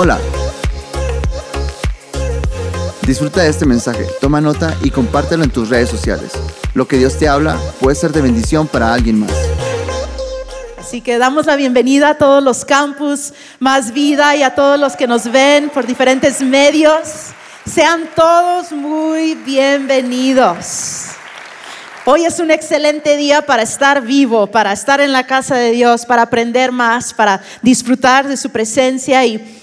Hola. Disfruta de este mensaje, toma nota y compártelo en tus redes sociales. Lo que Dios te habla puede ser de bendición para alguien más. Así que damos la bienvenida a todos los campus, más vida y a todos los que nos ven por diferentes medios. Sean todos muy bienvenidos. Hoy es un excelente día para estar vivo, para estar en la casa de Dios, para aprender más, para disfrutar de su presencia y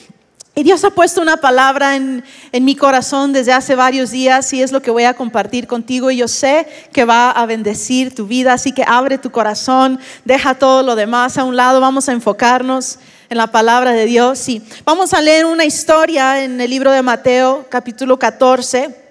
y Dios ha puesto una palabra en, en, mi corazón desde hace varios días y es lo que voy a compartir contigo y yo sé que va a bendecir tu vida, así que abre tu corazón, deja todo lo demás a un lado, vamos a enfocarnos en la palabra de Dios y vamos a leer una historia en el libro de Mateo capítulo 14.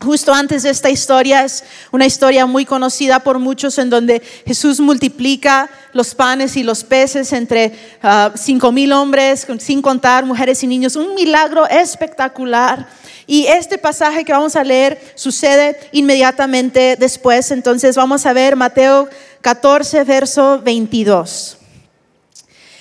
Justo antes de esta historia es una historia muy conocida por muchos en donde Jesús multiplica los panes y los peces entre ah, cinco mil hombres, sin contar mujeres y niños. Un milagro espectacular. Y este pasaje que vamos a leer sucede inmediatamente después. Entonces vamos a ver Mateo 14, verso 22.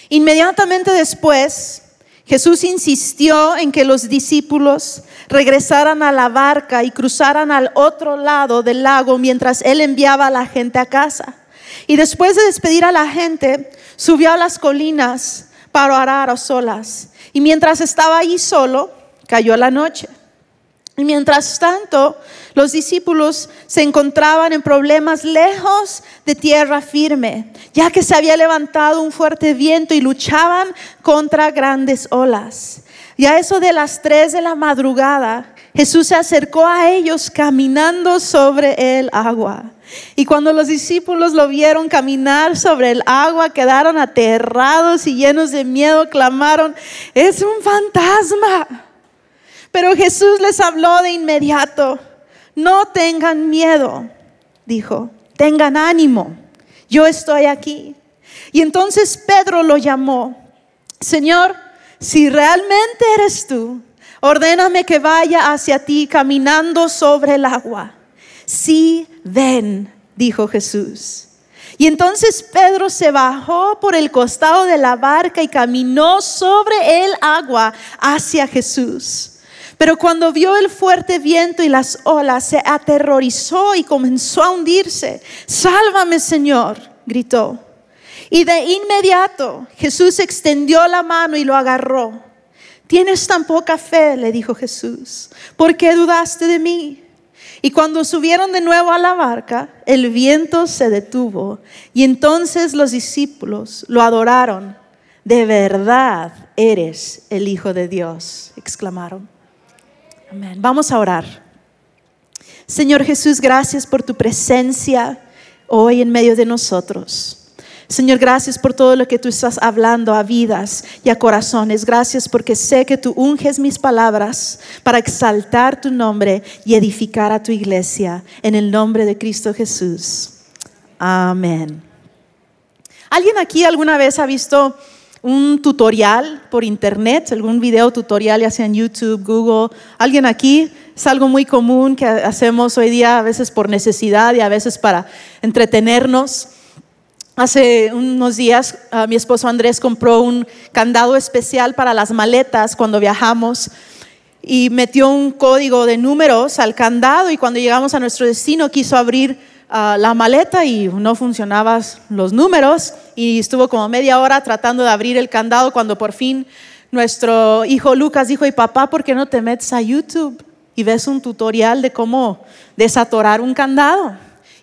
Inmediatamente después Jesús insistió en que los discípulos regresaran a la barca y cruzaran al otro lado del lago mientras él enviaba a la gente a casa. Y después de despedir a la gente, subió a las colinas para orar a solas. Y mientras estaba allí solo, cayó la noche. Mientras tanto, los discípulos se encontraban en problemas lejos de tierra firme, ya que se había levantado un fuerte viento y luchaban contra grandes olas. Y a eso de las tres de la madrugada, Jesús se acercó a ellos caminando sobre el agua. Y cuando los discípulos lo vieron caminar sobre el agua, quedaron aterrados y llenos de miedo, clamaron, es un fantasma. Pero Jesús les habló de inmediato. No tengan miedo, dijo, tengan ánimo, yo estoy aquí. Y entonces Pedro lo llamó, Señor, si realmente eres tú, ordéname que vaya hacia ti caminando sobre el agua. Sí, ven, dijo Jesús. Y entonces Pedro se bajó por el costado de la barca y caminó sobre el agua hacia Jesús. Pero cuando vio el fuerte viento y las olas, se aterrorizó y comenzó a hundirse. Sálvame, Señor, gritó. Y de inmediato Jesús extendió la mano y lo agarró. Tienes tan poca fe, le dijo Jesús. ¿Por qué dudaste de mí? Y cuando subieron de nuevo a la barca, el viento se detuvo. Y entonces los discípulos lo adoraron. De verdad eres el Hijo de Dios, exclamaron. Amén. Vamos a orar. Señor Jesús, gracias por tu presencia hoy en medio de nosotros. Señor, gracias por todo lo que tú estás hablando a vidas y a corazones. Gracias porque sé que tú unges mis palabras para exaltar tu nombre y edificar a tu iglesia. En el nombre de Cristo Jesús. Amén. ¿Alguien aquí alguna vez ha visto un tutorial por internet, algún video tutorial, ya sea en YouTube, Google, alguien aquí, es algo muy común que hacemos hoy día, a veces por necesidad y a veces para entretenernos. Hace unos días ah, mi esposo Andrés compró un candado especial para las maletas cuando viajamos y metió un código de números al candado y cuando llegamos a nuestro destino quiso abrir la maleta y no funcionaban los números y estuvo como media hora tratando de abrir el candado cuando por fin nuestro hijo Lucas dijo, y papá, ¿por qué no te metes a YouTube y ves un tutorial de cómo desatorar un candado?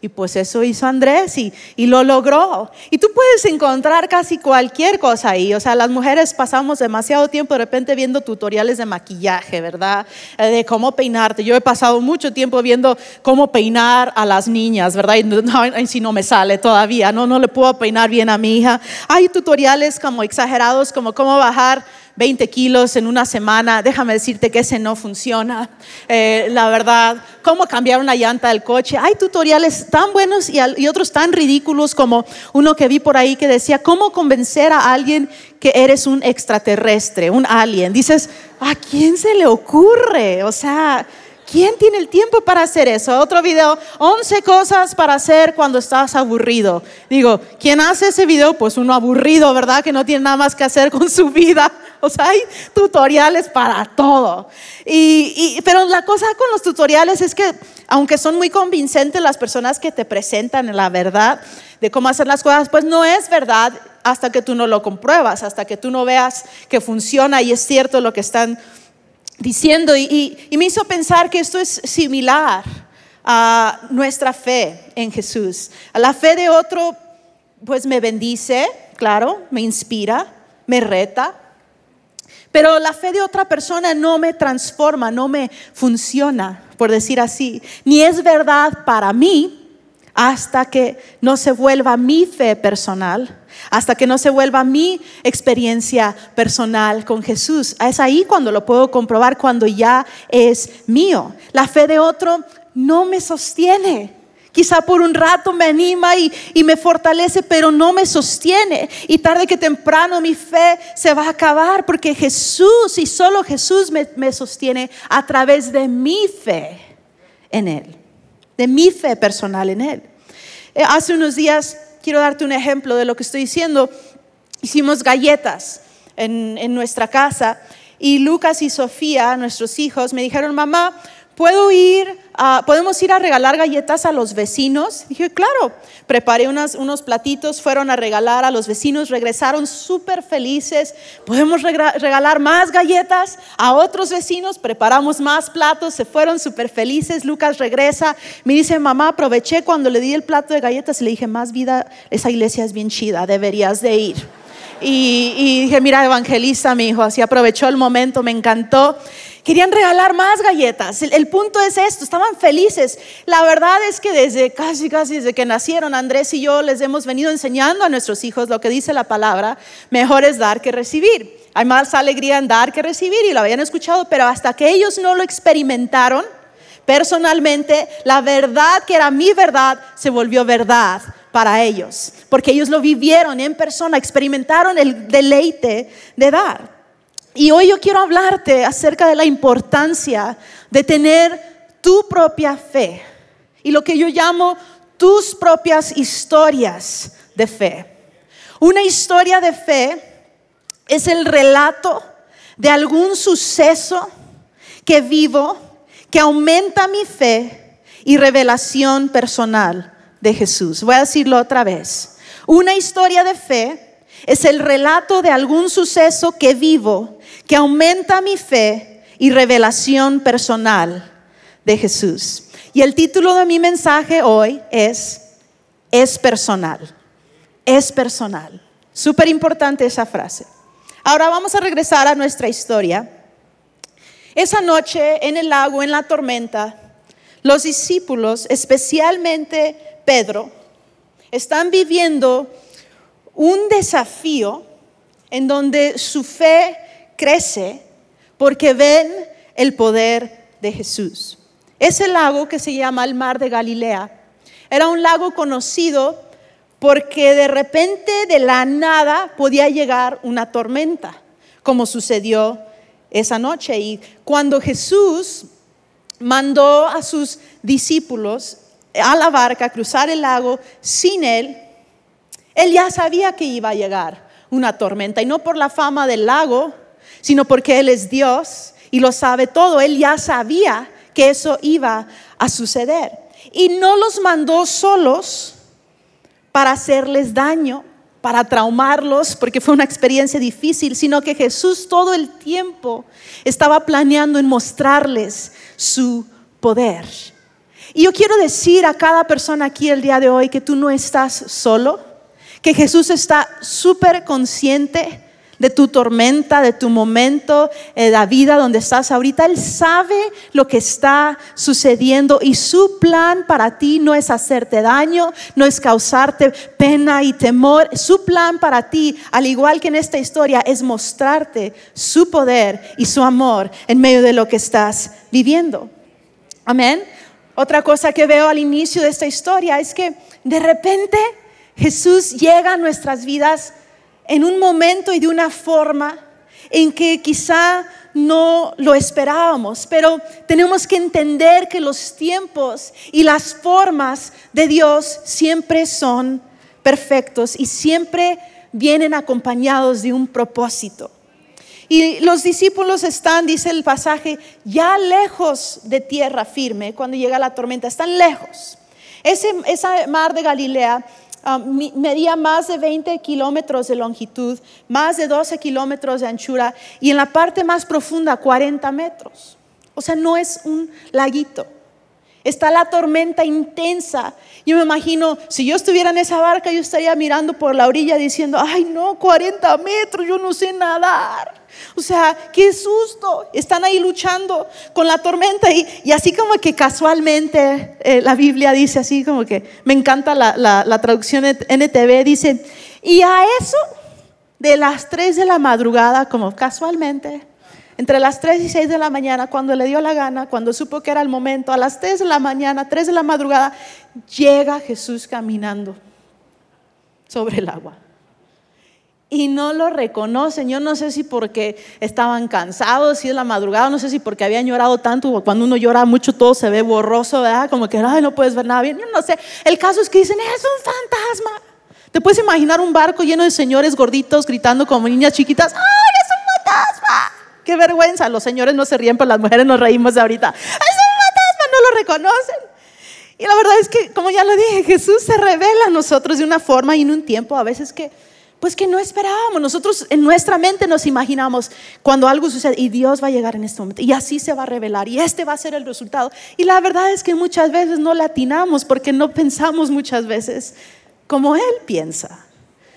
Y pues eso hizo Andrés y, y, lo logró. Y tú puedes encontrar casi cualquier cosa ahí. O sea, las mujeres pasamos demasiado tiempo de repente viendo tutoriales de maquillaje, ¿verdad? Eh, de cómo peinarte. Yo he pasado mucho tiempo viendo cómo peinar a las niñas, ¿verdad? Y no, si no me sale todavía, no, no le puedo peinar bien a mi hija. Hay tutoriales como exagerados, como cómo bajar 20 kilos en una semana, déjame decirte que ese no funciona. Eh, la verdad, cómo cambiar una llanta del coche. Hay tutoriales tan buenos y, y otros tan ridículos como uno que vi por ahí que decía, ¿cómo convencer a alguien que eres un extraterrestre, un alien? Dices, ¿a quién se le ocurre? O sea... ¿Quién tiene el tiempo para hacer eso? Otro video, 11 cosas para hacer cuando estás aburrido. Digo, ¿quién hace ese video? Pues uno aburrido, ¿verdad? Que no tiene nada más que hacer con su vida. O sea, hay tutoriales para todo. Y, pero la cosa con los tutoriales es que, aunque son muy convincentes las personas que te presentan la verdad de cómo hacer las cosas, pues no es verdad hasta que tú no lo compruebas, hasta que tú no veas que funciona y es cierto lo que están diciendo. Y, me hizo pensar que esto es similar a nuestra fe en Jesús. A la fe de otro, pues me bendice, claro, me inspira, me reta. Pero la fe de otra persona no me transforma, no me funciona, por decir así. Ni es verdad para mí hasta que no se vuelva mi fe personal hasta que no se vuelva mi experiencia personal con Jesús. Es ahí cuando lo puedo comprobar, cuando ya es mío. La fe de otro no me sostiene. Quizá por un rato me anima y, me fortalece, pero no me sostiene. Y tarde que temprano mi fe se va a acabar porque Jesús y solo Jesús me, me sostiene a través de mi fe en Él, de mi fe personal en Él. Eh, hace unos días quiero darte un ejemplo de lo que estoy diciendo. Hicimos galletas en, nuestra casa y Lucas y Sofía, nuestros hijos, me dijeron, mamá, ¿puedo ir, podemos ir a regalar galletas a los vecinos? Dije, claro, preparé unos platitos, fueron a regalar a los vecinos, regresaron súper felices, podemos regalar más galletas a otros vecinos, preparamos más platos, se fueron súper felices, Lucas regresa, me dice, mamá, aproveché cuando le di el plato de galletas y le dije, más vida, esa iglesia es bien chida, deberías de ir. Y, y dije, mira, evangelista, mi hijo, así aprovechó el momento, me encantó. Querían regalar más galletas. El, punto es esto, estaban felices. La verdad es que desde casi, casi desde que nacieron, Andrés y yo les hemos venido enseñando a nuestros hijos lo que dice la palabra, mejor es dar que recibir. Hay más alegría en dar que recibir y lo habían escuchado, pero hasta que ellos no lo experimentaron personalmente, la verdad que era mi verdad se volvió verdad para ellos, porque ellos lo vivieron en persona, experimentaron el deleite de dar. Y hoy yo quiero hablarte acerca de la importancia de tener tu propia fe y lo que yo llamo tus propias historias de fe. Una historia de fe es el relato de algún suceso que vivo que aumenta mi fe y revelación personal de Jesús. Voy a decirlo otra vez. Una historia de fe es el relato de algún suceso que vivo que aumenta mi fe y revelación personal de Jesús. Y el título de mi mensaje hoy es, es personal, es personal. Súper importante esa frase. Ahora vamos a regresar a nuestra historia. Esa noche en el lago, en la tormenta, los discípulos, especialmente Pedro, están viviendo un desafío en donde su fe crece porque ven el poder de Jesús. Ese lago que se llama el Mar de Galilea era un lago conocido porque de repente de la nada podía llegar una tormenta, como sucedió esa noche. Y cuando Jesús mandó a sus discípulos a la barca cruzar el lago sin él, él ya sabía que iba a llegar una tormenta y no por la fama del lago, sino porque Él es Dios y lo sabe todo. Él ya sabía que eso iba a suceder. Y no los mandó solos para hacerles daño, para traumarlos, porque fue una experiencia difícil, sino que Jesús todo el tiempo estaba planeando en mostrarles su poder. Y yo quiero decir a cada persona aquí el día de hoy que tú no estás solo, que Jesús está súper consciente de tu tormenta, de tu momento, de la vida donde estás ahorita. Él sabe lo que está sucediendo y su plan para ti no es hacerte daño, no es causarte pena y temor. Su plan para ti, al igual que en esta historia, es mostrarte su poder y su amor en medio de lo que estás viviendo. Amén. Otra cosa que veo al inicio de esta historia es que de repente Jesús llega a nuestras vidas en un momento y de una forma en que quizá no lo esperábamos, pero tenemos que entender que los tiempos y las formas de Dios siempre son perfectos y siempre vienen acompañados de un propósito. Y los discípulos están, dice el pasaje, ya lejos de tierra firme cuando llega la tormenta, están lejos. Ese, mar de Galilea um, medía más de 20 kilómetros de longitud, más de 12 kilómetros de anchura y en la parte más profunda 40 metros. O sea, no es un laguito. Está la tormenta intensa. Yo me imagino, si yo estuviera en esa barca, yo estaría mirando por la orilla diciendo, ay no, 40 metros, yo no sé nadar. O sea, qué susto. Están ahí luchando con la tormenta y, así como que casualmente eh, la Biblia dice así como que, me encanta la, la traducción NTV, dice, y a eso de las 3 de la madrugada, como casualmente, entre las 3 y 6 de la mañana, cuando le dio la gana, cuando supo que era el momento, a las 3 de la mañana, 3 de la madrugada, llega Jesús caminando sobre el agua. Y no lo reconocen. Yo no sé si porque estaban cansados, si es la madrugada, no sé si porque habían llorado tanto. Cuando uno llora mucho, todo se ve borroso, ¿verdad? Como que no puedes ver nada bien. Yo no sé. El caso es que dicen, es un fantasma. ¿Te puedes imaginar un barco lleno de señores gorditos gritando como niñas chiquitas? ¡Ay, es un fantasma! Qué vergüenza, los señores no se ríen, pero las mujeres nos reímos de ahorita. Es un fantasma, no lo reconocen. Y la verdad es que, como ya lo dije, Jesús se revela a nosotros de una forma y en un tiempo a veces que, pues que no esperábamos. Nosotros en nuestra mente nos imaginamos cuando algo sucede y Dios va a llegar en este momento y así se va a revelar y este va a ser el resultado. Y la verdad es que muchas veces no latinamos porque no pensamos muchas veces como Él piensa.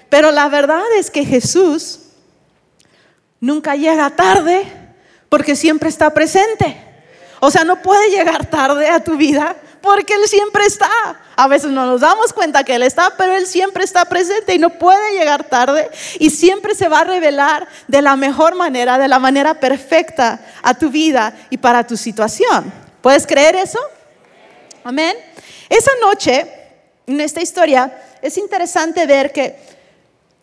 Pero la verdad es que Jesús nunca llega tarde porque siempre está presente. O sea, no puede llegar tarde a tu vida porque Él siempre está. A veces no nos damos cuenta que Él está, pero Él siempre está presente y no puede llegar tarde y siempre se va a revelar de la mejor manera, de la manera perfecta a tu vida y para tu situación. ¿Puedes creer eso? Amén. Esa noche, en esta historia, es interesante ver que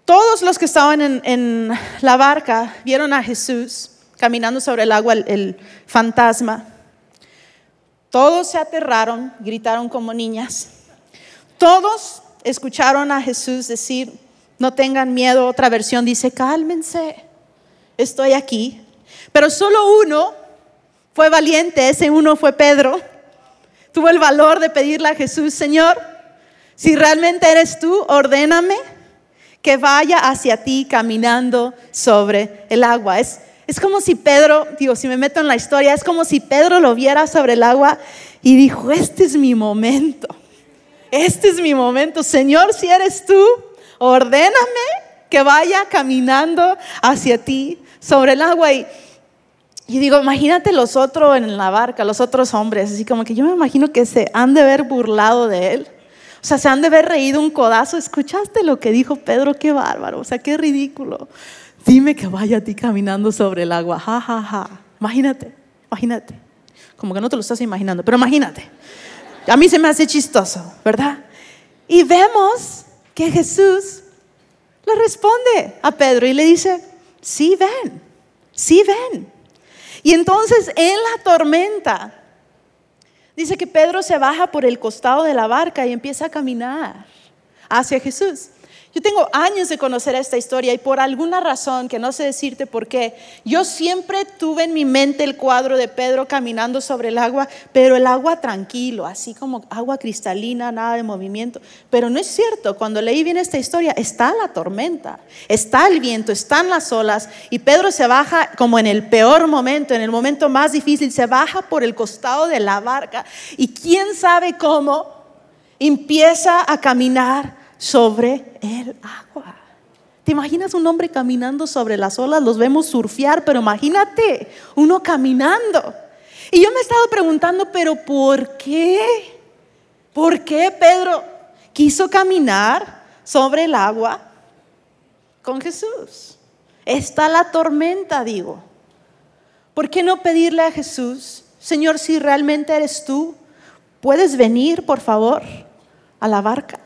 todos los que estaban en, la barca vieron a Jesús caminando sobre el agua, el, fantasma. Todos se aterraron, gritaron como niñas. Todos escucharon a Jesús decir, no tengan miedo. Otra versión dice, cálmense, estoy aquí. Pero solo uno fue valiente, ese uno fue Pedro. Tuvo el valor de pedirle a Jesús, Señor, si realmente eres tú, ordéname que vaya hacia ti caminando sobre el agua. Es, es como si Pedro, digo, si me meto en la historia, es como si Pedro lo viera sobre el agua y dijo, este es mi momento, este es mi momento, Señor, si eres tú, ordéname que vaya caminando hacia ti sobre el agua. Y, y digo, imagínate los otros en la barca, los otros hombres, así como que yo me imagino que se han de haber burlado de él. O sea, se han de haber reído un codazo. ¿Escuchaste lo que dijo Pedro? Qué bárbaro. O sea, qué ridículo. Dime que vaya a ti caminando sobre el agua. Ja, ja, ja. Imagínate, imagínate. Como que no te lo estás imaginando, pero imagínate. A mí se me hace chistoso, ¿verdad? Y vemos que Jesús le responde a Pedro y le dice, sí ven, sí ven. Y entonces en la tormenta, Dice que Pedro se baja por el costado de la barca y empieza a caminar hacia Jesús. Yo tengo años de conocer esta historia y por alguna razón, que no sé decirte por qué, yo siempre tuve en mi mente el cuadro de Pedro caminando sobre el agua, pero el agua tranquilo, así como agua cristalina, nada de movimiento. Pero no es cierto, cuando leí bien esta historia, está la tormenta, está el viento, están las olas y Pedro se baja como en el peor momento, en el momento más difícil, se baja por el costado de la barca y quién sabe cómo empieza a caminar sobre el agua. ¿Te imaginas un hombre caminando sobre las olas? Los vemos surfear, pero imagínate uno caminando. Y yo me he estado preguntando, pero ¿por qué? ¿Por qué Pedro quiso caminar sobre el agua con Jesús? Está la tormenta, digo. ¿Por qué no pedirle a Jesús, Señor, si realmente eres tú, puedes venir, por favor, a la barca?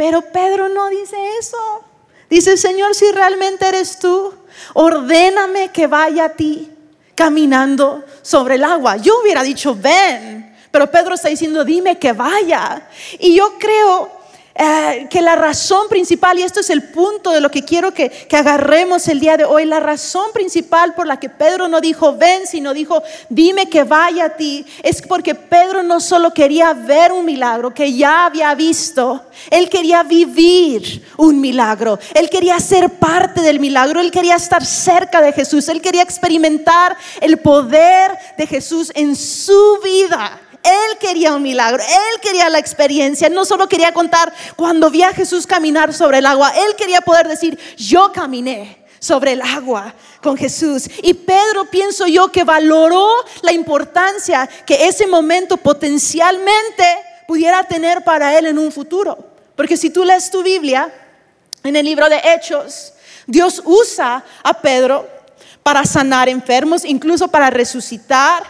Pero Pedro no dice eso. Dice, Señor, si realmente eres tú, ordéname que vaya a ti caminando sobre el agua. Yo hubiera dicho, ven, pero Pedro está diciendo, dime que vaya. Y yo creo eh, que la razón principal, y esto es el punto de lo que quiero que, que, agarremos el día de hoy, la razón principal por la que Pedro no dijo ven, sino dijo dime que vaya a ti, es porque Pedro no solo quería ver un milagro que ya había visto, él quería vivir un milagro, él quería ser parte del milagro, él quería estar cerca de Jesús, él quería experimentar el poder de Jesús en su vida. Él quería un milagro, él quería la experiencia, no solo quería contar cuando vi a Jesús caminar sobre el agua, él quería poder decir, yo caminé sobre el agua con Jesús. Y Pedro pienso yo que valoró la importancia que ese momento potencialmente pudiera tener para él en un futuro. Porque si tú lees tu Biblia, en el libro de Hechos, Dios usa a Pedro para sanar enfermos, incluso para resucitar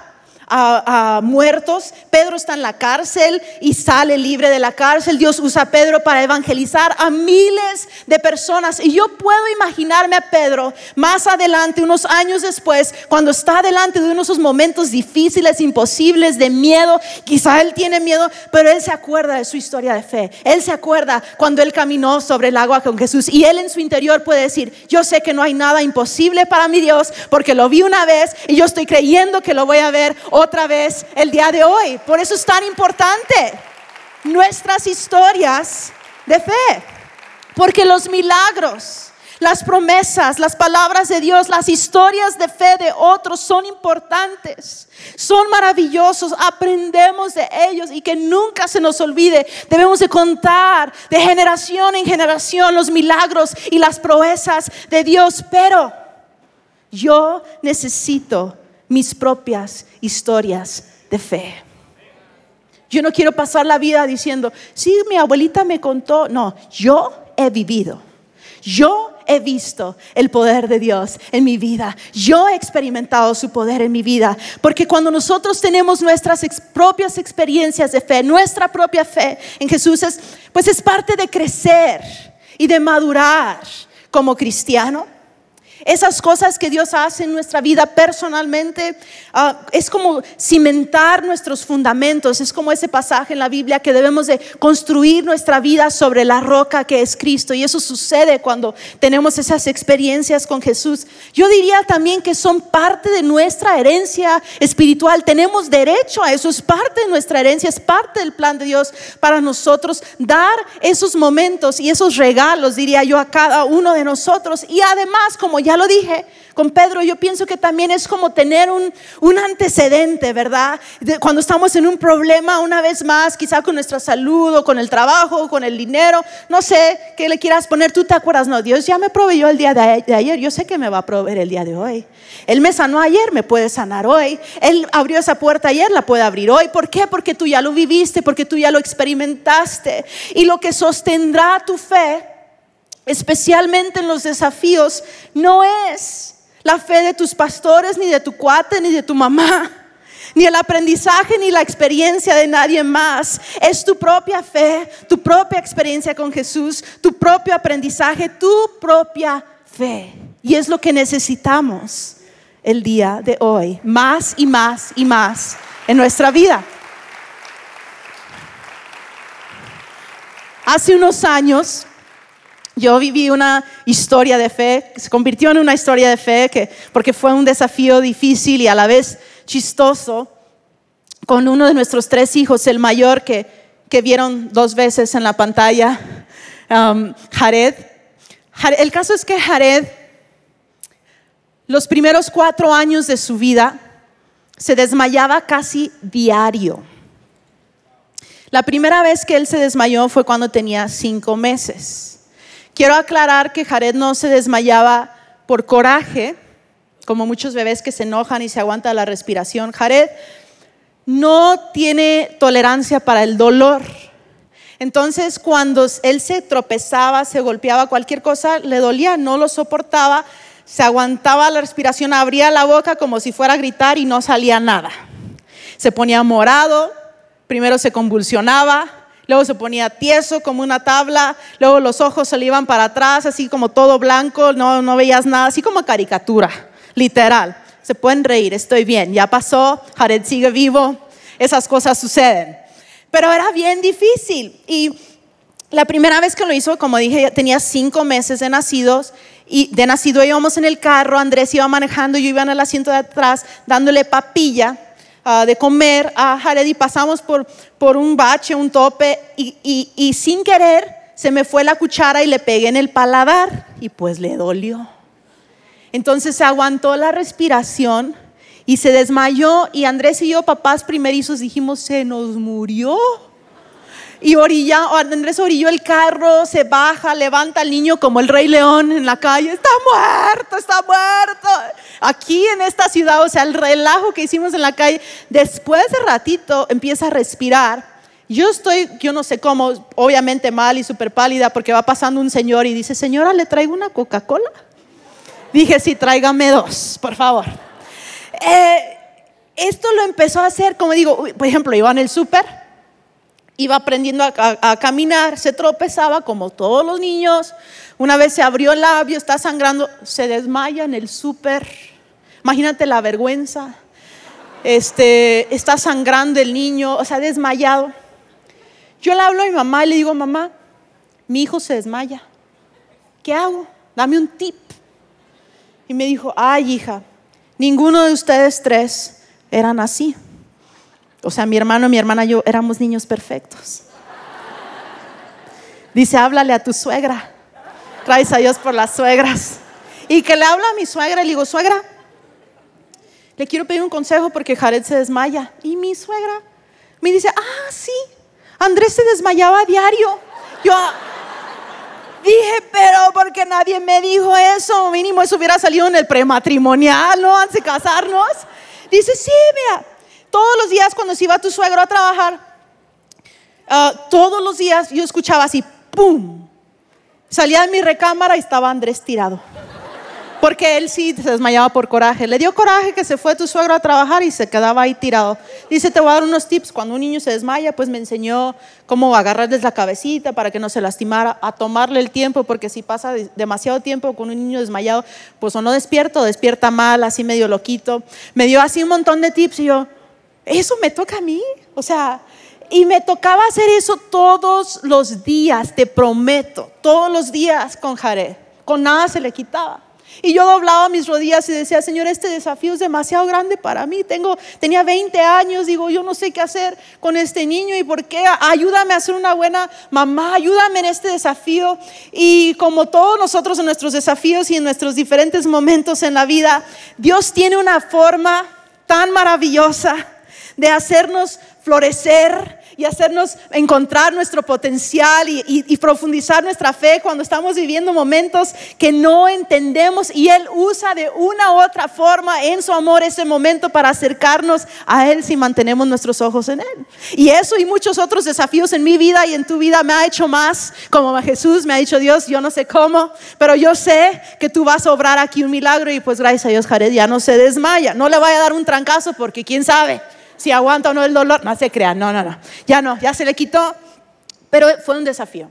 a, muertos. Pedro está en la cárcel y sale libre de la cárcel. Dios usa a Pedro para evangelizar a miles de personas. Y yo puedo imaginarme a Pedro más adelante, unos años después, cuando está delante de uno de esos momentos difíciles, imposibles, de miedo. Quizá él tiene miedo, pero él se acuerda de su historia de fe. Él se acuerda cuando él caminó sobre el agua con Jesús. Y él en su interior puede decir, yo sé que no hay nada imposible para mi Dios, porque lo vi una vez y yo estoy creyendo que lo voy a ver otra vez el día de hoy. Por eso es tan importante nuestras historias de fe. Porque los milagros, las promesas, las palabras de Dios, las historias de fe de otros son importantes, son maravillosos, aprendemos de ellos y que nunca se nos olvide. Debemos de contar de generación en generación los milagros y las proezas de Dios, pero yo necesito mis propias historias de fe. Yo no quiero pasar la vida diciendo, sí, mi abuelita me contó. No, yo he vivido. Yo he visto el poder de Dios en mi vida. Yo he experimentado su poder en mi vida. Porque cuando nosotros tenemos nuestras propias experiencias de fe, nuestra propia fe en Jesús, es, pues es parte de crecer y de madurar como cristiano. Esas cosas que Dios hace en nuestra vida personalmente ah, es como cimentar nuestros fundamentos, es como ese pasaje en la Biblia que debemos de construir nuestra vida sobre la roca que es Cristo. Y eso sucede cuando tenemos esas experiencias con Jesús. Yo diría también que son parte de nuestra herencia espiritual, tenemos derecho a eso, es parte de nuestra herencia, es parte del plan de Dios para nosotros dar esos momentos y esos regalos, diría yo, a cada uno de nosotros. Y además como ya ya lo dije con Pedro, yo pienso que también es como tener un, un antecedente, ¿verdad? cuando estamos en un problema una vez más, quizá con nuestra salud o con el trabajo o con el dinero, no sé qué le quieras poner, tú te acuerdas, no, Dios ya me proveyó el día de, de ayer, yo sé que me va a proveer el día de hoy. Él me sanó ayer, me puede sanar hoy. Él abrió esa puerta ayer, la puede abrir hoy. ¿Por qué? Porque tú ya lo viviste, porque tú ya lo experimentaste. Y lo que sostendrá tu fe especialmente en los desafíos, no es la fe de tus pastores, ni de tu cuate, ni de tu mamá, ni el aprendizaje, ni la experiencia de nadie más. Es tu propia fe, tu propia experiencia con Jesús, tu propio aprendizaje, tu propia fe. Y es lo que necesitamos el día de hoy, más y más y más en nuestra vida. Hace unos años, yo viví una historia de fe, se convirtió en una historia de fe, que, porque fue un desafío difícil y a la vez chistoso, con uno de nuestros tres hijos, el mayor que, que vieron dos veces en la pantalla, um, Jared. El caso es que Jared, los primeros cuatro años de su vida, se desmayaba casi diario. La primera vez que él se desmayó fue cuando tenía cinco meses. Quiero aclarar que Jared no se desmayaba por coraje, como muchos bebés que se enojan y se aguanta la respiración. Jared no tiene tolerancia para el dolor. Entonces, cuando él se tropezaba, se golpeaba, cualquier cosa le dolía, no lo soportaba, se aguantaba la respiración, abría la boca como si fuera a gritar y no salía nada. Se ponía morado, primero se convulsionaba, luego se ponía tieso como una tabla, luego los ojos se le iban para atrás, así como todo blanco, no, no veías nada, así como caricatura, literal. Se pueden reír, estoy bien, ya pasó, Jared sigue vivo, esas cosas suceden. Pero era bien difícil. Y la primera vez que lo hizo, como dije, tenía cinco meses de nacidos. Y de nacido íbamos en el carro, Andrés iba manejando, yo iba en el asiento de atrás dándole papilla ah, de comer a Jared y pasamos por, por un bache, un tope y, y sin querer se me fue la cuchara y le pegué en el paladar y pues le dolió. Entonces se aguantó la respiración y se desmayó y Andrés y yo, papás primerizos, dijimos, se nos murió. Y orilla, Andrés orilló el carro, se baja, levanta al niño como el rey león en la calle. Está muerto, está muerto. Aquí en esta ciudad, o sea, el relajo que hicimos en la calle, después de ratito empieza a respirar. Yo estoy, yo no sé cómo, obviamente mal y súper pálida, porque va pasando un señor y dice, señora, ¿le traigo una Coca-Cola? Dije, sí, tráigame dos, por favor. Eh, esto lo empezó a hacer, como digo, por ejemplo, iba en el súper iba aprendiendo a, caminar, se tropezaba como todos los niños. Una vez se abrió el labio, está sangrando, se desmaya en el súper. Imagínate la vergüenza. Este, está sangrando el niño, o sea, desmayado. Yo le hablo a mi mamá y le digo, mamá, mi hijo se desmaya. ¿Qué hago? Dame un tip. Y me dijo, ay hija, ninguno de ustedes tres eran así. O sea, mi hermano, mi hermana yo éramos niños perfectos. Dice, háblale a tu suegra. Gracias a Dios por las suegras. Y que le habla a mi suegra y le digo, suegra, le quiero pedir un consejo porque Jared se desmaya. Y mi suegra me dice, ah, sí, Andrés se desmayaba a diario. Yo dije, pero porque nadie me dijo eso, mínimo eso hubiera salido en el prematrimonial, ¿no? Antes de casarnos. Dice, sí, mira, todos los días cuando se iba tu suegro a trabajar, ah, todos los días yo escuchaba así, ¡pum! Salía de mi recámara y estaba Andrés tirado. Porque él sí se desmayaba por coraje. Le dio coraje que se fue tu suegro a trabajar y se quedaba ahí tirado. Dice, te voy a dar unos tips. Cuando un niño se desmaya, pues me enseñó cómo agarrarles la cabecita para que no se lastimara, a tomarle el tiempo, porque si pasa demasiado tiempo con un niño desmayado, pues o no despierto, despierta mal, así medio loquito. Me dio así un montón de tips y yo, eso me toca a mí. O sea, y me tocaba hacer eso todos los días, te prometo, todos los días con Jared. Con nada se le quitaba. Y yo doblaba mis rodillas y decía, Señor, este desafío es demasiado grande para mí. Tengo, tenía 20 años, digo, yo no sé qué hacer con este niño y por qué. Ayúdame a ser una buena mamá, ayúdame en este desafío. Y como todos nosotros en nuestros desafíos y en nuestros diferentes momentos en la vida, Dios tiene una forma tan maravillosa de hacernos florecer y hacernos encontrar nuestro potencial y, profundizar nuestra fe cuando estamos viviendo momentos que no entendemos y Él usa de una u otra forma en su amor ese momento para acercarnos a Él si mantenemos nuestros ojos en Él. Y eso y muchos otros desafíos en mi vida y en tu vida me ha hecho más, como Jesús me ha dicho Dios, yo no sé cómo, pero yo sé que tú vas a obrar aquí un milagro y pues gracias a Dios Jared ya no se desmaya, no le vaya a dar un trancazo porque quién sabe si aguanta o no el dolor. No se crean, no, no, no. Ya no, ya se le quitó. Pero fue un desafío.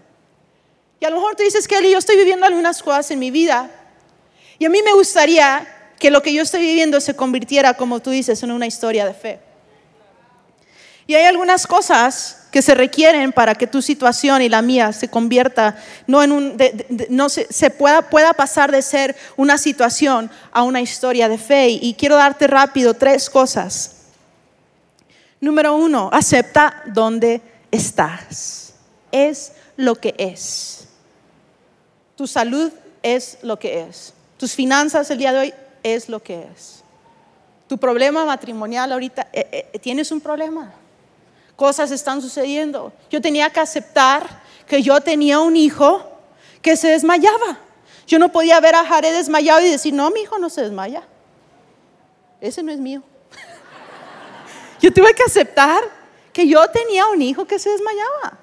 Y a lo mejor tú dices, Kelly, yo estoy viviendo algunas cosas en mi vida. Y a mí me gustaría que lo que yo estoy viviendo se convirtiera, como tú dices, en una historia de fe. Y hay algunas cosas que se requieren para que tu situación y la mía se convierta, no en un, no se, se, pueda, pueda pasar de ser una situación a una historia de fe. Y quiero darte rápido tres cosas Número uno, acepta dónde estás. Es lo que es. Tu salud es lo que es. Tus finanzas el día de hoy es lo que es. Tu problema matrimonial ahorita, eh, eh, tienes un problema. Cosas están sucediendo. Yo tenía que aceptar que yo tenía un hijo que se desmayaba. Yo no podía ver a Jared desmayado y decir, no, mi hijo no se desmaya. Ese no es mío. Yo tuve que aceptar que yo tenía un hijo que se desmayaba.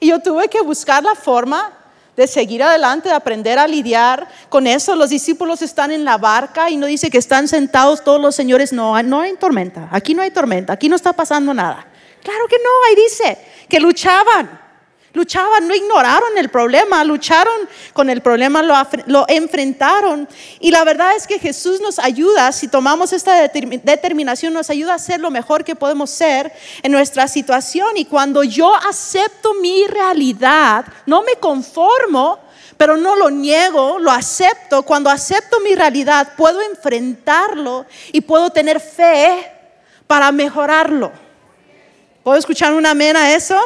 Y yo tuve que buscar la forma de seguir adelante, de aprender a lidiar con eso. Los discípulos están en la barca y no dice que están sentados todos los señores. No, no hay tormenta. Aquí no hay tormenta. Aquí no está pasando nada. Claro que no, ahí dice que luchaban. Luchaban, no ignoraron el problema, lucharon con el problema, lo, enfrentaron. Y la verdad es que Jesús nos ayuda, si tomamos esta determinación, nos ayuda a ser lo mejor que podemos ser en nuestra situación. Y cuando yo acepto mi realidad, no me conformo, pero no lo niego, lo acepto. Cuando acepto mi realidad, puedo enfrentarlo y puedo tener fe para mejorarlo. ¿Puedo escuchar un amén a eso?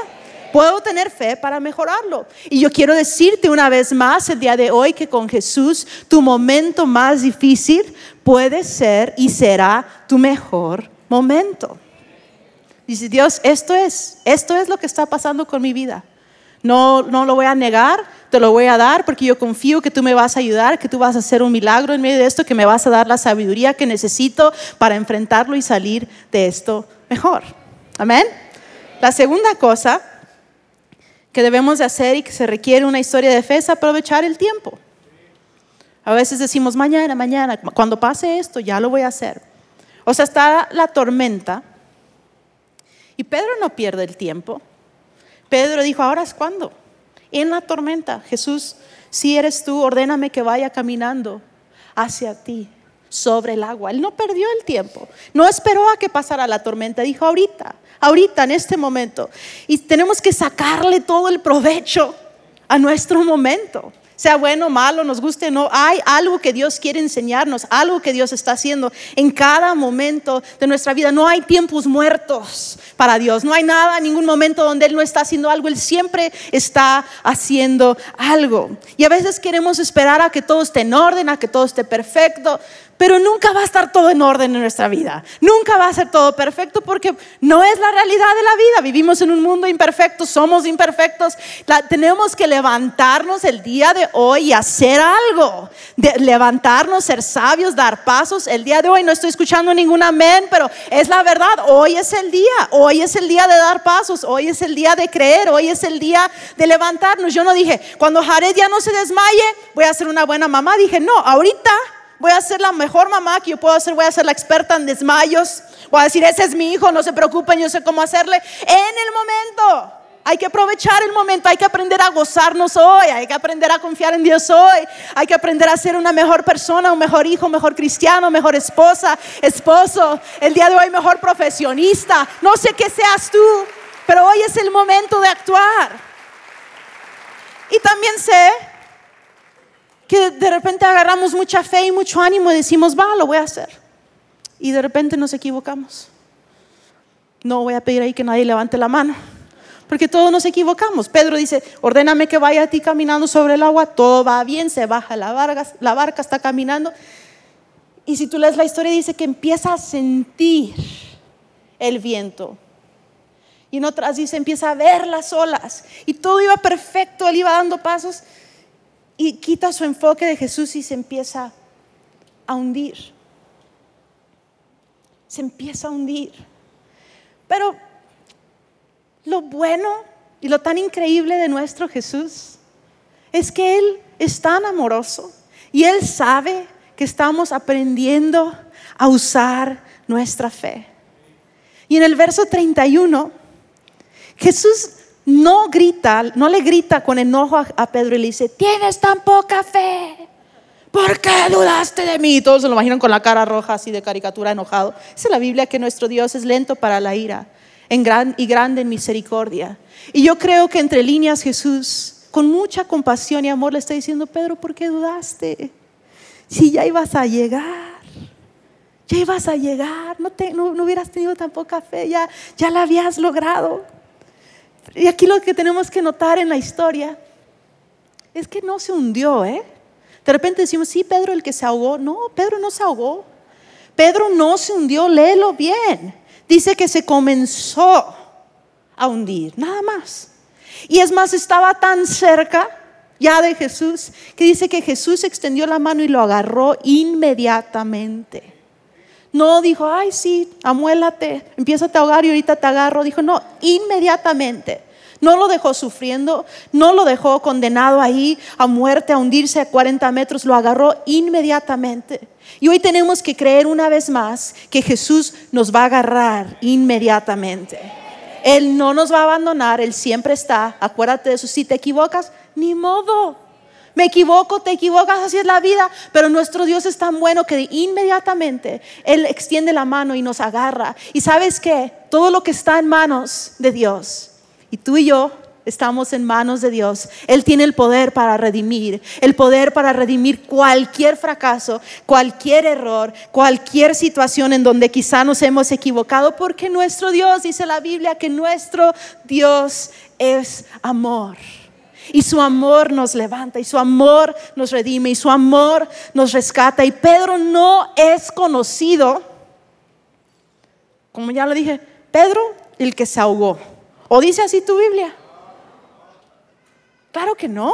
Puedo tener fe para mejorarlo. Y yo quiero decirte una vez más el día de hoy que con Jesús tu momento más difícil puede ser y será tu mejor momento. Dice Dios, esto es, esto es lo que está pasando con mi vida. No, no lo voy a negar, te lo voy a dar porque yo confío que tú me vas a ayudar, que tú vas a hacer un milagro en medio de esto, que me vas a dar la sabiduría que necesito para enfrentarlo y salir de esto mejor. Amén. La segunda cosa que debemos de hacer y que se requiere una historia de fe es aprovechar el tiempo. A veces decimos, mañana, mañana, cuando pase esto, ya lo voy a hacer. O sea, está la tormenta y Pedro no pierde el tiempo. Pedro dijo, ahora es cuando. En la tormenta, Jesús, si eres tú, ordéname que vaya caminando hacia ti sobre el agua. Él no perdió el tiempo, no esperó a que pasara la tormenta, dijo ahorita, ahorita, en este momento. Y tenemos que sacarle todo el provecho a nuestro momento. Sea bueno, malo, nos guste o no, hay algo que Dios quiere enseñarnos, algo que Dios está haciendo en cada momento de nuestra vida. No hay tiempos muertos para Dios, no hay nada, ningún momento donde Él no está haciendo algo, Él siempre está haciendo algo. Y a veces queremos esperar a que todo esté en orden, a que todo esté perfecto, pero nunca va a estar todo en orden en nuestra vida. Nunca va a ser todo perfecto porque no es la realidad de la vida. Vivimos en un mundo imperfecto, somos imperfectos. tenemos que levantarnos el día de hoy y hacer algo. levantarnos, ser sabios, dar pasos. El día de hoy no estoy escuchando ningún amén, pero es la verdad. Hoy es el día. Hoy es el día de dar pasos. Hoy es el día de creer. Hoy es el día de levantarnos. Yo no dije, cuando Jared ya no se desmaye, voy a ser una buena mamá. Dije, no, ahorita voy a ser la mejor mamá que yo puedo hacer, voy a ser la experta en desmayos, voy a decir, ese es mi hijo, no se preocupen, yo sé cómo hacerle en el momento. Hay que aprovechar el momento, hay que aprender a gozarnos hoy, hay que aprender a confiar en Dios hoy, hay que aprender a ser una mejor persona, un mejor hijo, mejor cristiano, mejor esposa, esposo, el día de hoy mejor profesionista, no sé qué seas tú, pero hoy es el momento de actuar. Y también sé que de repente agarramos mucha fe y mucho ánimo y decimos, va, lo voy a hacer. Y de repente nos equivocamos. No voy a pedir ahí que nadie levante la mano, porque todos nos equivocamos. Pedro dice, ordéname que vaya a ti caminando sobre el agua, todo va bien, se baja la barca, la barca está caminando. Y si tú lees la historia, dice que empieza a sentir el viento. Y en otras dice, empieza a ver las olas. Y todo iba perfecto, él iba dando pasos y quita su enfoque de Jesús y se empieza a hundir. Se empieza a hundir. Pero lo bueno y lo tan increíble de nuestro Jesús es que Él es tan amoroso y Él sabe que estamos aprendiendo a usar nuestra fe. Y en el verso 31, Jesús no grita, no le grita con enojo a, Pedro y le dice, tienes tan poca fe. ¿Por qué dudaste de mí? Todos se lo imaginan con la cara roja así de caricatura enojado. Dice la Biblia que nuestro Dios es lento para la ira en gran, y grande en misericordia. Y yo creo que entre líneas Jesús, con mucha compasión y amor, le está diciendo, Pedro, ¿por qué dudaste? Si ya ibas a llegar, ya ibas a llegar, no, te, no, hubieras tenido tan poca fe, ya, ya la habías logrado. Y aquí lo que tenemos que notar en la historia es que no se hundió, ¿eh? De repente decimos, sí, Pedro el que se ahogó. No, Pedro no se ahogó. Pedro no se hundió, léelo bien. Dice que se comenzó a hundir, nada más. Y es más, estaba tan cerca ya de Jesús que dice que Jesús extendió la mano y lo agarró inmediatamente. No dijo, ay, sí, amuélate, empieza a ahogar y ahorita te agarro. Dijo, no, inmediatamente. No lo dejó sufriendo, no lo dejó condenado ahí a muerte, a hundirse a 40 metros, lo agarró inmediatamente. Y hoy tenemos que creer una vez más que Jesús nos va a agarrar inmediatamente. Él no nos va a abandonar, Él siempre está. Acuérdate de eso, si te equivocas, ni modo. Me equivoco, te equivocas, así es la vida. Pero nuestro Dios es tan bueno que inmediatamente Él extiende la mano y nos agarra. Y sabes qué? Todo lo que está en manos de Dios. Y tú y yo Estamos en manos de Dios. Él tiene el poder para redimir, el poder para redimir cualquier fracaso, cualquier error, cualquier situación en donde quizá nos hemos equivocado, porque nuestro Dios, dice la Biblia, que nuestro Dios es amor. Y su amor nos levanta, y su amor nos redime, y su amor nos rescata. Y Pedro no es conocido, como ya lo dije, Pedro el que se ahogó. ¿O dice así tu Biblia? Claro que no.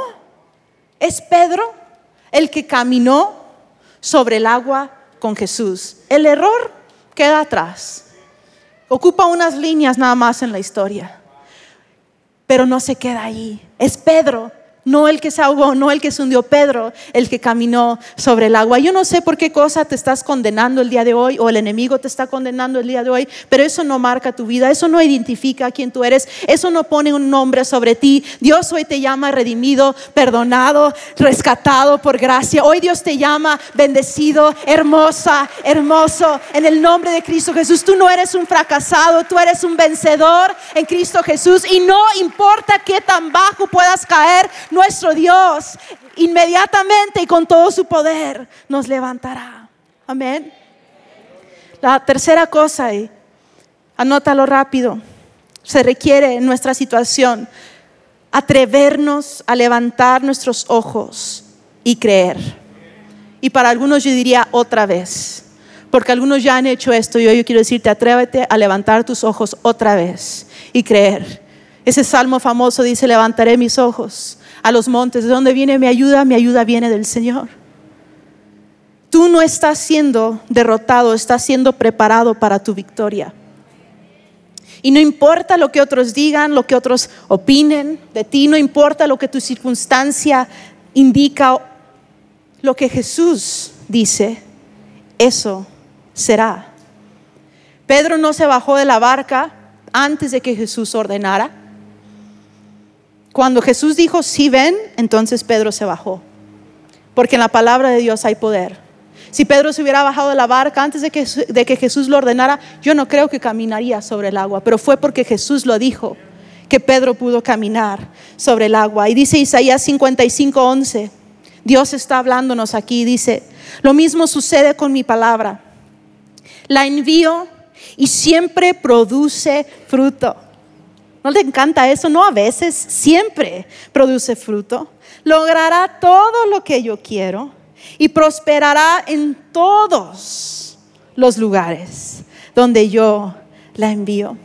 Es Pedro el que caminó sobre el agua con Jesús. El error queda atrás. Ocupa unas líneas nada más en la historia. Pero no se queda ahí. Es Pedro no el que se ahogó, no el que se hundió, Pedro, el que caminó sobre el agua. Yo no sé por qué cosa te estás condenando el día de hoy o el enemigo te está condenando el día de hoy, pero eso no marca tu vida, eso no identifica a quién tú eres, eso no pone un nombre sobre ti. Dios hoy te llama redimido, perdonado, rescatado por gracia. Hoy Dios te llama bendecido, hermosa, hermoso, en el nombre de Cristo Jesús. Tú no eres un fracasado, tú eres un vencedor en Cristo Jesús y no importa qué tan bajo puedas caer, nuestro Dios inmediatamente y con todo su poder nos levantará. Amén. La tercera cosa, y anótalo rápido, se requiere en nuestra situación atrevernos a levantar nuestros ojos y creer. Y para algunos yo diría otra vez, porque algunos ya han hecho esto y hoy yo quiero decirte, atrévete a levantar tus ojos otra vez y creer. Ese salmo famoso dice, levantaré mis ojos a los montes. ¿De dónde viene mi ayuda? Mi ayuda viene del Señor. Tú no estás siendo derrotado, estás siendo preparado para tu victoria. Y no importa lo que otros digan, lo que otros opinen de ti, no importa lo que tu circunstancia indica, lo que Jesús dice, eso será. Pedro no se bajó de la barca antes de que Jesús ordenara. Cuando Jesús dijo, sí ven, entonces Pedro se bajó. Porque en la palabra de Dios hay poder. Si Pedro se hubiera bajado de la barca antes de que, de que Jesús lo ordenara, yo no creo que caminaría sobre el agua, pero fue porque Jesús lo dijo que Pedro pudo caminar sobre el agua. Y dice Isaías 55, 11, Dios está hablándonos aquí, dice, lo mismo sucede con mi palabra. La envío y siempre produce fruto ¿No te encanta eso? No, a veces, siempre produce fruto. Logrará todo lo que yo quiero y prosperará en todos los lugares donde yo la envío.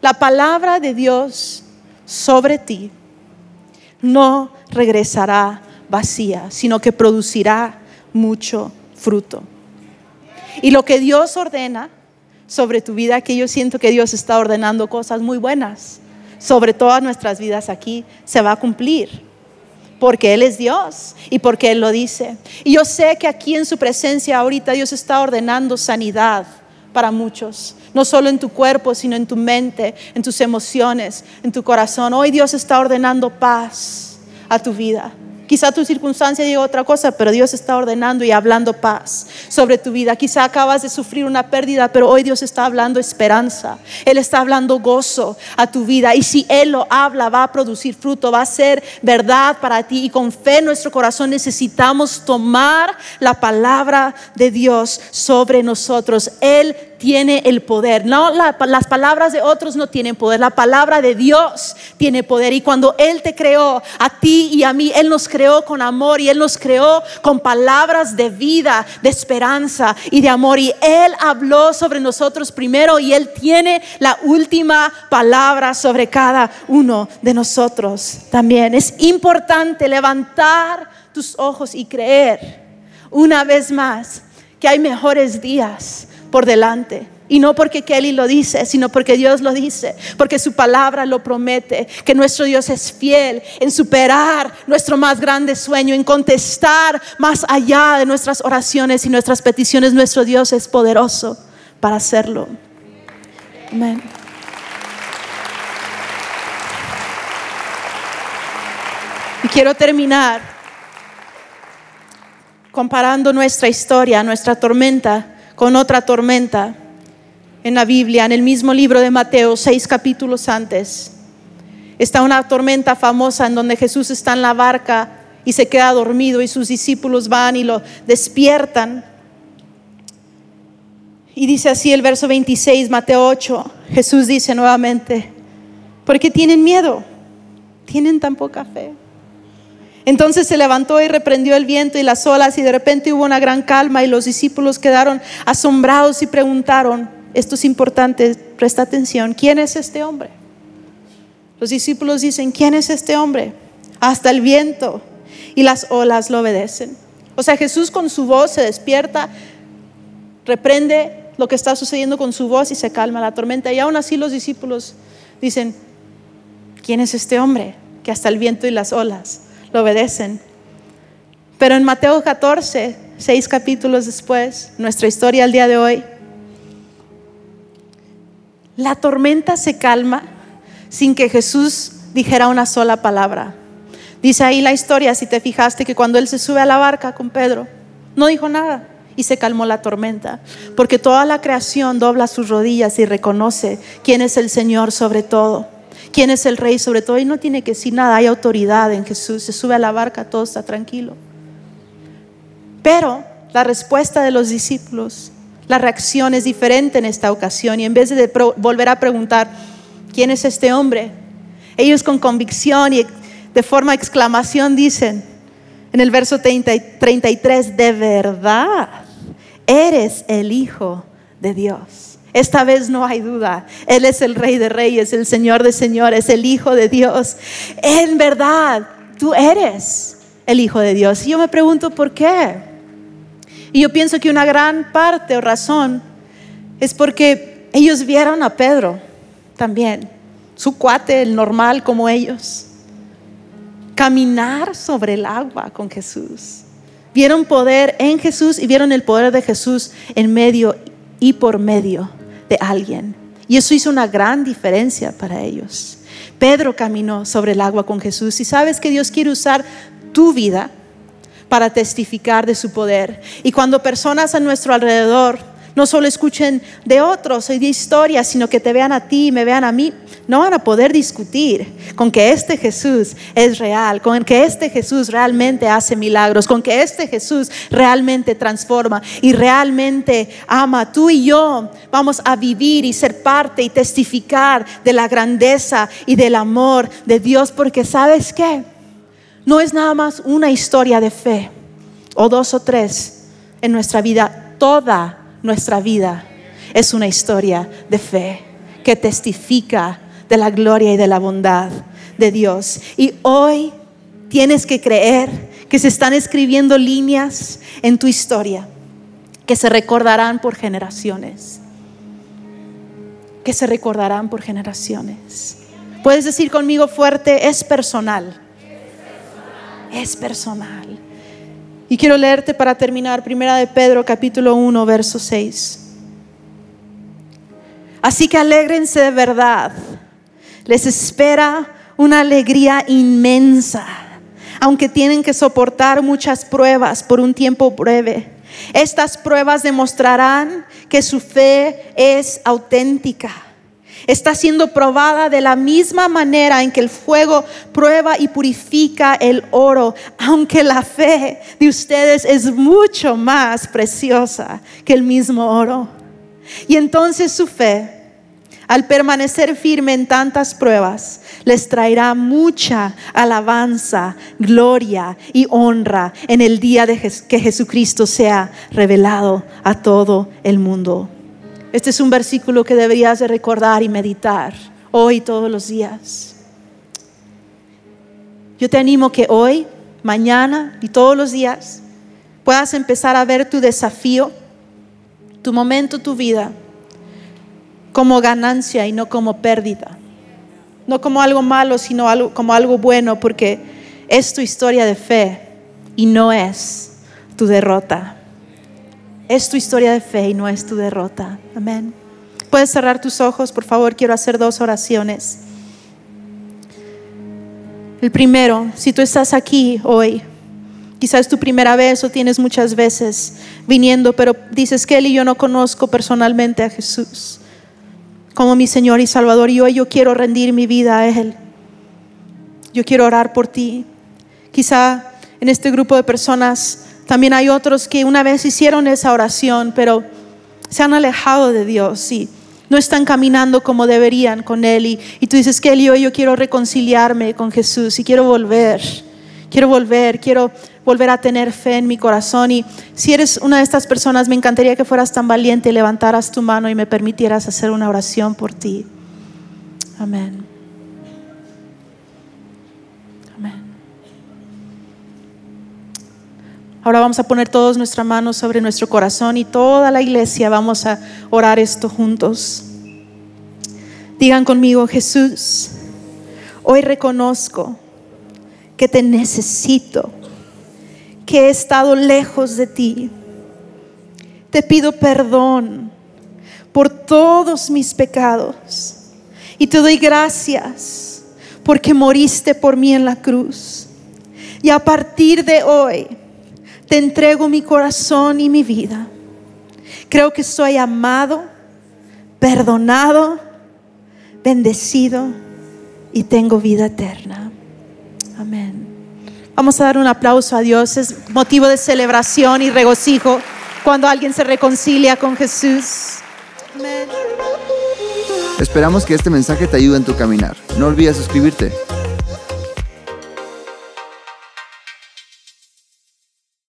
La palabra de Dios sobre ti no regresará vacía, sino que producirá mucho fruto. Y lo que Dios ordena sobre tu vida, que yo siento que Dios está ordenando cosas muy buenas sobre todas nuestras vidas aquí, se va a cumplir. Porque Él es Dios y porque Él lo dice. Y yo sé que aquí en su presencia ahorita Dios está ordenando sanidad para muchos. No solo en tu cuerpo, sino en tu mente, en tus emociones, en tu corazón. Hoy Dios está ordenando paz a tu vida. Quizá tu circunstancia diga otra cosa, pero Dios está ordenando y hablando paz sobre tu vida. Quizá acabas de sufrir una pérdida, pero hoy Dios está hablando esperanza. Él está hablando gozo a tu vida. Y si Él lo habla, va a producir fruto, va a ser verdad para ti. Y con fe en nuestro corazón necesitamos tomar la palabra de Dios sobre nosotros. Él tiene el poder. No, las palabras de otros no tienen poder. La palabra de Dios tiene poder. Y cuando Él te creó, a ti y a mí, Él nos creó con amor y Él nos creó con palabras de vida, de esperanza y de amor. Y Él habló sobre nosotros primero y Él tiene la última palabra sobre cada uno de nosotros también. Es importante levantar tus ojos y creer una vez más que hay mejores días por delante. Y no porque Kelly lo dice, sino porque Dios lo dice, porque su palabra lo promete, que nuestro Dios es fiel en superar nuestro más grande sueño, en contestar más allá de nuestras oraciones y nuestras peticiones. Nuestro Dios es poderoso para hacerlo. Amén. Y quiero terminar comparando nuestra historia, nuestra tormenta con otra tormenta en la Biblia, en el mismo libro de Mateo, seis capítulos antes. Está una tormenta famosa en donde Jesús está en la barca y se queda dormido y sus discípulos van y lo despiertan. Y dice así el verso 26, Mateo 8, Jesús dice nuevamente, ¿por qué tienen miedo? Tienen tan poca fe. Entonces se levantó y reprendió el viento y las olas y de repente hubo una gran calma y los discípulos quedaron asombrados y preguntaron, esto es importante, presta atención, ¿quién es este hombre? Los discípulos dicen, ¿quién es este hombre? Hasta el viento y las olas lo obedecen. O sea, Jesús con su voz se despierta, reprende lo que está sucediendo con su voz y se calma la tormenta. Y aún así los discípulos dicen, ¿quién es este hombre que hasta el viento y las olas lo obedecen? Pero en Mateo 14, seis capítulos después, nuestra historia al día de hoy, la tormenta se calma sin que Jesús dijera una sola palabra. Dice ahí la historia, si te fijaste, que cuando él se sube a la barca con Pedro, no dijo nada y se calmó la tormenta, porque toda la creación dobla sus rodillas y reconoce quién es el Señor sobre todo, quién es el Rey sobre todo, y no tiene que decir nada, hay autoridad en Jesús, se sube a la barca, todo está tranquilo. Pero la respuesta de los discípulos, la reacción es diferente en esta ocasión, y en vez de volver a preguntar, ¿quién es este hombre? Ellos con convicción y de forma exclamación dicen en el verso 33, de verdad, eres el Hijo de Dios. Esta vez no hay duda. Él es el Rey de Reyes, el Señor de Señores, el Hijo de Dios. En verdad, tú eres el Hijo de Dios. Y yo me pregunto por qué. Y yo pienso que una gran parte o razón es porque ellos vieron a Pedro también, su cuate, el normal como ellos, caminar sobre el agua con Jesús. Vieron poder en Jesús y vieron el poder de Jesús en medio y por medio de alguien. Y eso hizo una gran diferencia para ellos. Pedro caminó sobre el agua con Jesús y sabes que Dios quiere usar tu vida para testificar de su poder. Y cuando personas a nuestro alrededor no solo escuchen de otros y de historias, sino que te vean a ti y me vean a mí, no van a poder discutir con que este Jesús es real, con que este Jesús realmente hace milagros, con que este Jesús realmente transforma y realmente ama. Tú y yo vamos a vivir y ser parte y testificar de la grandeza y del amor de Dios, porque sabes qué, no es nada más una historia de fe o dos o tres en nuestra vida, toda nuestra vida es una historia de fe que testifica de la gloria y de la bondad de Dios. Y hoy tienes que creer que se están escribiendo líneas en tu historia que se recordarán por generaciones. Que se recordarán por generaciones. Puedes decir conmigo fuerte, es personal. Es personal. Y quiero leerte para terminar, primera de Pedro capítulo 1, verso 6. Así que alégrense de verdad. Les espera una alegría inmensa, aunque tienen que soportar muchas pruebas por un tiempo breve. Estas pruebas demostrarán que su fe es auténtica está siendo probada de la misma manera en que el fuego prueba y purifica el oro, aunque la fe de ustedes es mucho más preciosa que el mismo oro. Y entonces su fe, al permanecer firme en tantas pruebas, les traerá mucha alabanza, gloria y honra en el día de que Jesucristo sea revelado a todo el mundo. Este es un versículo que deberías de recordar y meditar hoy todos los días. Yo te animo que hoy, mañana y todos los días puedas empezar a ver tu desafío, tu momento, tu vida, como ganancia y no como pérdida. No como algo malo, sino como algo bueno, porque es tu historia de fe y no es tu derrota. Es tu historia de fe y no es tu derrota. Amén. Puedes cerrar tus ojos, por favor, quiero hacer dos oraciones. El primero, si tú estás aquí hoy, quizás es tu primera vez o tienes muchas veces viniendo, pero dices que él y yo no conozco personalmente a Jesús como mi Señor y Salvador y hoy yo quiero rendir mi vida a Él. Yo quiero orar por ti. Quizá en este grupo de personas también hay otros que una vez hicieron esa oración, pero se han alejado de Dios y no están caminando como deberían con Él. Y, y tú dices que yo, yo quiero reconciliarme con Jesús y quiero volver. Quiero volver, quiero volver a tener fe en mi corazón. Y si eres una de estas personas, me encantaría que fueras tan valiente y levantaras tu mano y me permitieras hacer una oración por ti. Amén. Amén. Ahora vamos a poner todas nuestras manos sobre nuestro corazón y toda la iglesia vamos a orar esto juntos. Digan conmigo, Jesús, hoy reconozco que te necesito, que he estado lejos de ti. Te pido perdón por todos mis pecados y te doy gracias porque moriste por mí en la cruz. Y a partir de hoy te entrego mi corazón y mi vida. Creo que soy amado, perdonado, bendecido y tengo vida eterna. Amén. Vamos a dar un aplauso a Dios. Es motivo de celebración y regocijo cuando alguien se reconcilia con Jesús. Esperamos que este mensaje te ayude en tu caminar. No olvides suscribirte.